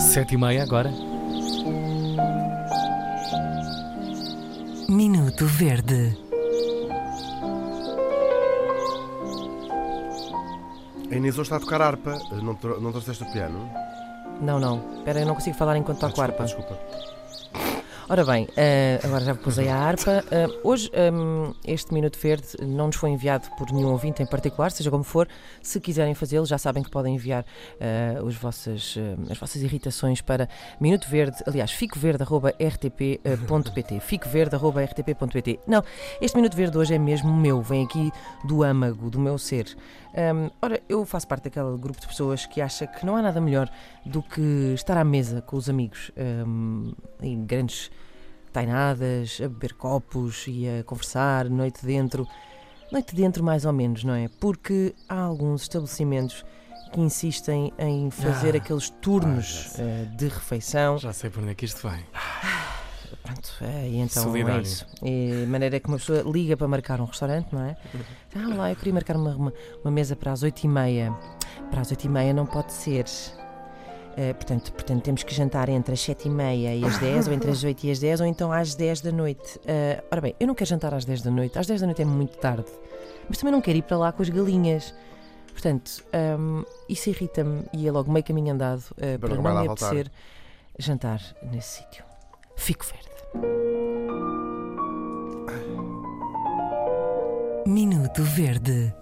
Sete e meia agora. Minuto Verde. A Inês hoje está a tocar harpa. Não, tro- não trouxeste o piano? Não, não. Espera, eu não consigo falar enquanto toco Ah, harpa. desculpa, desculpa. Ora bem, eh, agora já pusei a harpa. Eh, hoje, ehm, este Minuto Verde não nos foi enviado por nenhum ouvinte em particular, seja como for. Se quiserem fazê-lo, já sabem que podem enviar eh, os vossas, eh, as vossas irritações para Minuto Verde, aliás, ficoverde.rtp.pt. ficoverde.rtp.pt. Não, este Minuto Verde hoje é mesmo meu, vem aqui do âmago, do meu ser. Ehm, ora, eu faço parte daquele grupo de pessoas que acha que não há nada melhor do que estar à mesa com os amigos ehm, em grandes tainadas, a beber copos e a conversar, noite dentro. Noite dentro, mais ou menos, não é? Porque há alguns estabelecimentos que insistem em fazer Ah, aqueles ah, turnos sei. eh, de refeição. Já sei por onde é que isto vem. Pronto, é, e então Solidário. é isso. É, de maneira que uma pessoa liga para marcar um restaurante, não é? Ah, lá, eu queria marcar uma, uma, uma mesa para as 8h30. Para as 8h30 não pode ser. Eh, portanto, portanto, temos que jantar entre as 7h30 e as 10, ou entre as 8 e as 10, ou então às 10 da noite. Eh, ora bem, eu não quero jantar às 10 da noite. Às 10 da noite é muito tarde. Mas também não quero ir para lá com as galinhas. Portanto, hum, isso irrita-me e é logo meio caminho andado eh, Para não me voltar. apetecer jantar nesse sítio. Fico verde. Minuto Verde.